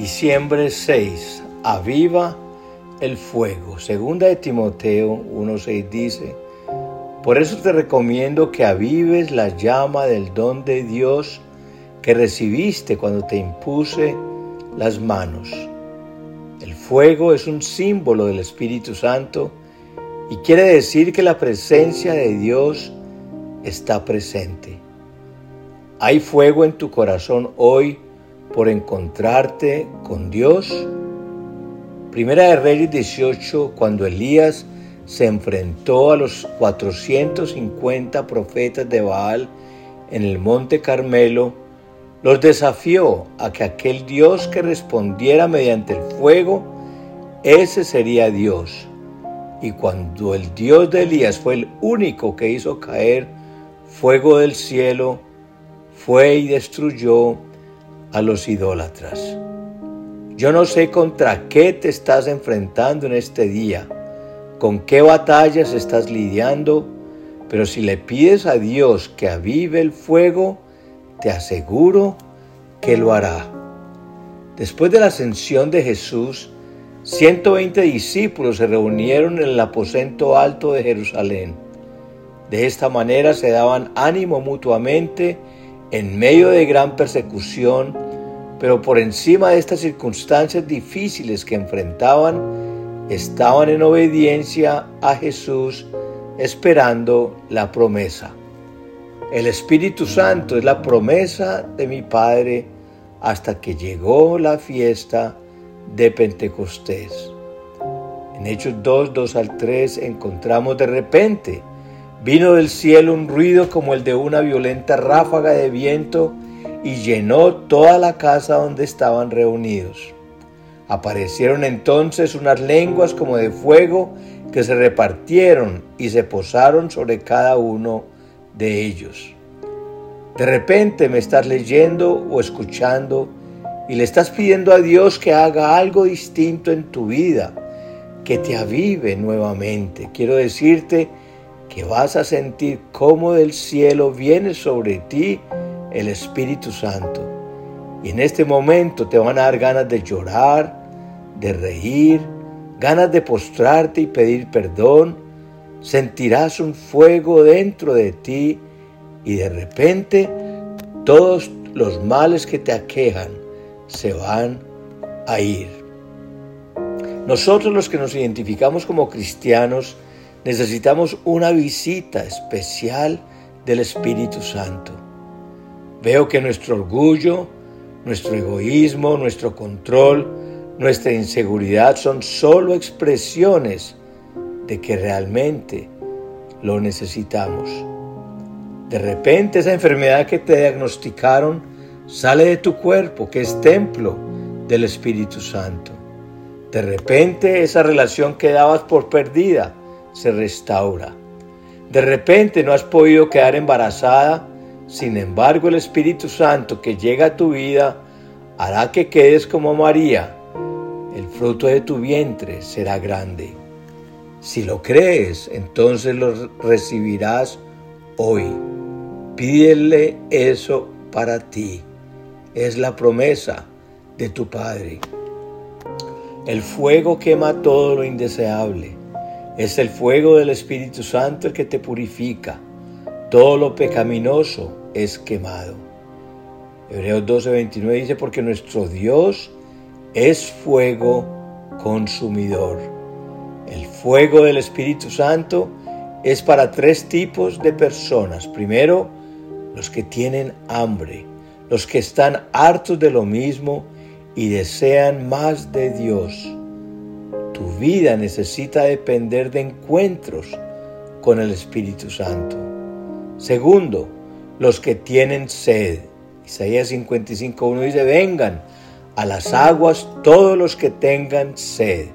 Diciembre 6. Aviva el fuego. Segunda de Timoteo 1.6 dice, Por eso te recomiendo que avives la llama del don de Dios que recibiste cuando te impuse las manos. El fuego es un símbolo del Espíritu Santo y quiere decir que la presencia de Dios está presente. ¿Hay fuego en tu corazón hoy por encontrarte con Dios? Primera de Reyes 18, cuando Elías se enfrentó a los 450 profetas de Baal en el monte Carmelo, los desafió a que aquel Dios que respondiera mediante el fuego, ese sería Dios. Y cuando el Dios de Elías fue el único que hizo caer fuego del cielo, fue y destruyó a los idólatras. Yo no sé contra qué te estás enfrentando en este día, con qué batallas estás lidiando, pero si le pides a Dios que avive el fuego, te aseguro que lo hará. Después de la ascensión de Jesús, 120 discípulos se reunieron en el aposento alto de Jerusalén. De esta manera se daban ánimo mutuamente en medio de gran persecución, pero por encima de estas circunstancias difíciles que enfrentaban, estaban en obediencia a Jesús esperando la promesa. El Espíritu Santo es la promesa de mi Padre hasta que llegó la fiesta de Pentecostés. En Hechos 2, 2 al 3 encontramos de repente Vino del cielo un ruido como el de una violenta ráfaga de viento y llenó toda la casa donde estaban reunidos. Aparecieron entonces unas lenguas como de fuego que se repartieron y se posaron sobre cada uno de ellos. De repente me estás leyendo o escuchando y le estás pidiendo a Dios que haga algo distinto en tu vida, que te avive nuevamente. Quiero decirte que vas a sentir cómo del cielo viene sobre ti el Espíritu Santo. Y en este momento te van a dar ganas de llorar, de reír, ganas de postrarte y pedir perdón. Sentirás un fuego dentro de ti y de repente todos los males que te aquejan se van a ir. Nosotros los que nos identificamos como cristianos, necesitamos una visita especial del Espíritu Santo. Veo que nuestro orgullo, nuestro egoísmo, nuestro control, nuestra inseguridad son solo expresiones de que realmente lo necesitamos. De repente esa enfermedad que te diagnosticaron sale de tu cuerpo, que es templo del Espíritu Santo. De repente esa relación que dabas por perdida se restaura. De repente no has podido quedar embarazada, sin embargo el Espíritu Santo que llega a tu vida hará que quedes como María. El fruto de tu vientre será grande. Si lo crees, entonces lo recibirás hoy. Pídele eso para ti. Es la promesa de tu Padre. El fuego quema todo lo indeseable es el fuego del Espíritu Santo el que te purifica. Todo lo pecaminoso es quemado. Hebreos 12:29 dice, porque nuestro Dios es fuego consumidor. El fuego del Espíritu Santo es para tres tipos de personas. Primero, los que tienen hambre, los que están hartos de lo mismo y desean más de Dios. Tu vida necesita depender de encuentros con el Espíritu Santo. Segundo, los que tienen sed. Isaías 55.1 dice, vengan a las aguas todos los que tengan sed,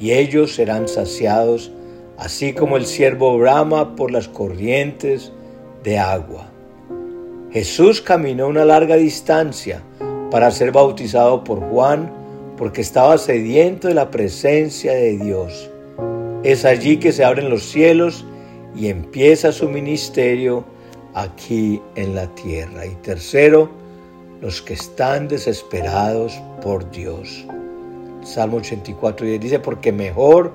y ellos serán saciados, así como el siervo brama por las corrientes de agua. Jesús caminó una larga distancia para ser bautizado por Juan, porque estaba sediento de la presencia de Dios. Es allí que se abren los cielos y empieza su ministerio aquí en la tierra. Y tercero, los que están desesperados por Dios. Salmo 84 dice, porque mejor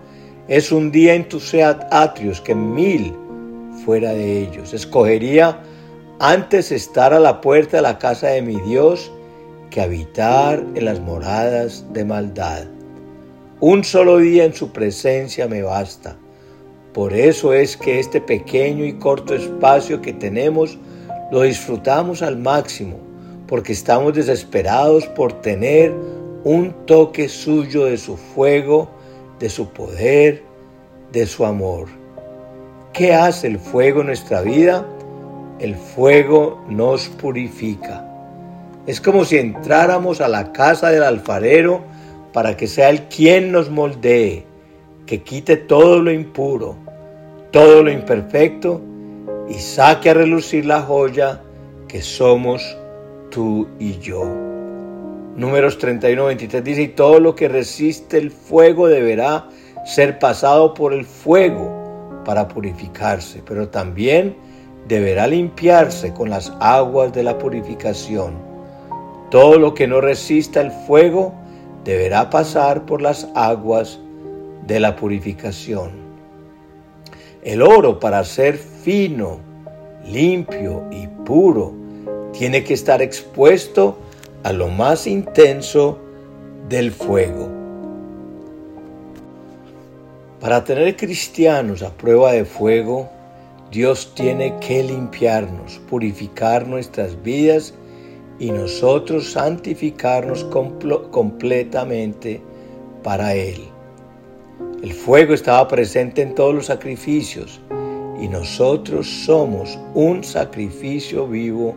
es un día en tus atrios que mil fuera de ellos. Escogería antes estar a la puerta de la casa de mi Dios que habitar en las moradas de maldad. Un solo día en su presencia me basta. Por eso es que este pequeño y corto espacio que tenemos lo disfrutamos al máximo, porque estamos desesperados por tener un toque suyo de su fuego, de su poder, de su amor. ¿Qué hace el fuego en nuestra vida? El fuego nos purifica. Es como si entráramos a la casa del alfarero para que sea el quien nos moldee, que quite todo lo impuro, todo lo imperfecto y saque a relucir la joya que somos tú y yo. Números 31, 23 dice, y todo lo que resiste el fuego deberá ser pasado por el fuego para purificarse, pero también deberá limpiarse con las aguas de la purificación. Todo lo que no resista el fuego deberá pasar por las aguas de la purificación. El oro para ser fino, limpio y puro tiene que estar expuesto a lo más intenso del fuego. Para tener cristianos a prueba de fuego, Dios tiene que limpiarnos, purificar nuestras vidas y nosotros santificarnos completamente para Él. El fuego estaba presente en todos los sacrificios y nosotros somos un sacrificio vivo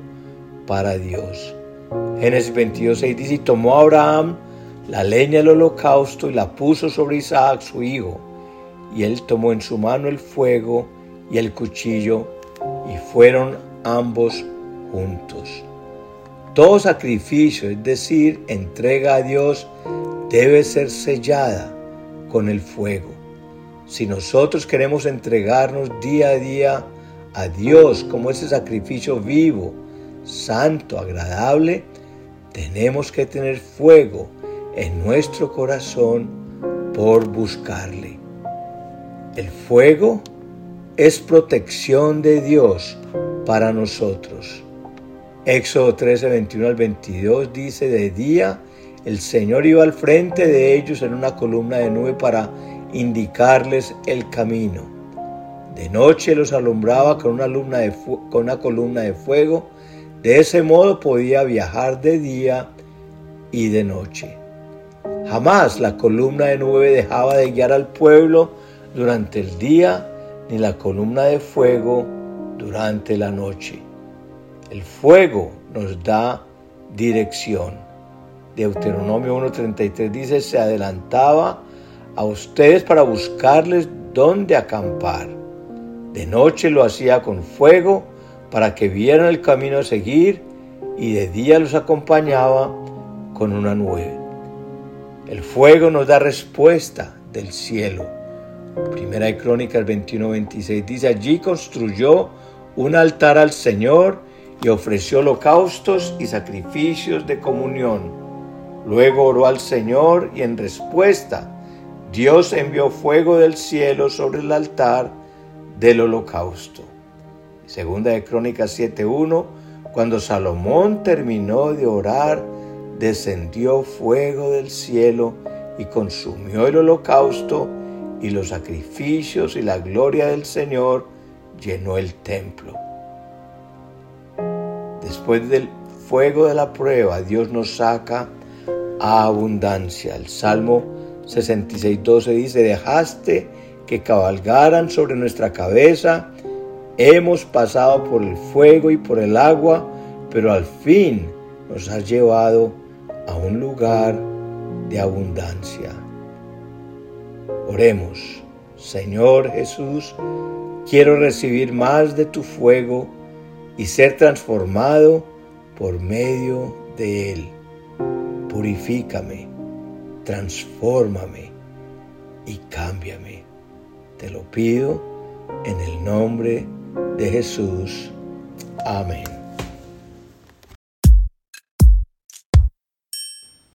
para Dios. Génesis 22, 6 dice, y tomó Abraham la leña del holocausto y la puso sobre Isaac su hijo, y él tomó en su mano el fuego y el cuchillo, y fueron ambos juntos. Todo sacrificio, es decir, entrega a Dios, debe ser sellada con el fuego. Si nosotros queremos entregarnos día a día a Dios como ese sacrificio vivo, santo, agradable, tenemos que tener fuego en nuestro corazón por buscarle. El fuego es protección de Dios para nosotros. Éxodo 13, 21 al 22 dice, de día el Señor iba al frente de ellos en una columna de nube para indicarles el camino. De noche los alumbraba con una, con una columna de fuego. De ese modo podía viajar de día y de noche. Jamás la columna de nube dejaba de guiar al pueblo durante el día, ni la columna de fuego durante la noche. El fuego nos da dirección. Deuteronomio 1.33 dice, se adelantaba a ustedes para buscarles dónde acampar. De noche lo hacía con fuego para que vieran el camino a seguir y de día los acompañaba con una nube. El fuego nos da respuesta del cielo. Primera de Crónicas 21-26 dice, allí construyó un altar al Señor y ofreció holocaustos y sacrificios de comunión. Luego oró al Señor y en respuesta Dios envió fuego del cielo sobre el altar del holocausto. Segunda de Crónicas 7.1, cuando Salomón terminó de orar, descendió fuego del cielo y consumió el holocausto y los sacrificios y la gloria del Señor llenó el templo. Después del fuego de la prueba, Dios nos saca a abundancia. El Salmo 66.12 dice, dejaste que cabalgaran sobre nuestra cabeza, hemos pasado por el fuego y por el agua, pero al fin nos has llevado a un lugar de abundancia. Oremos, Señor Jesús, quiero recibir más de tu fuego y ser transformado por medio de él. Purifícame, transfórmame y cámbiame. Te lo pido en el nombre de Jesús. Amén.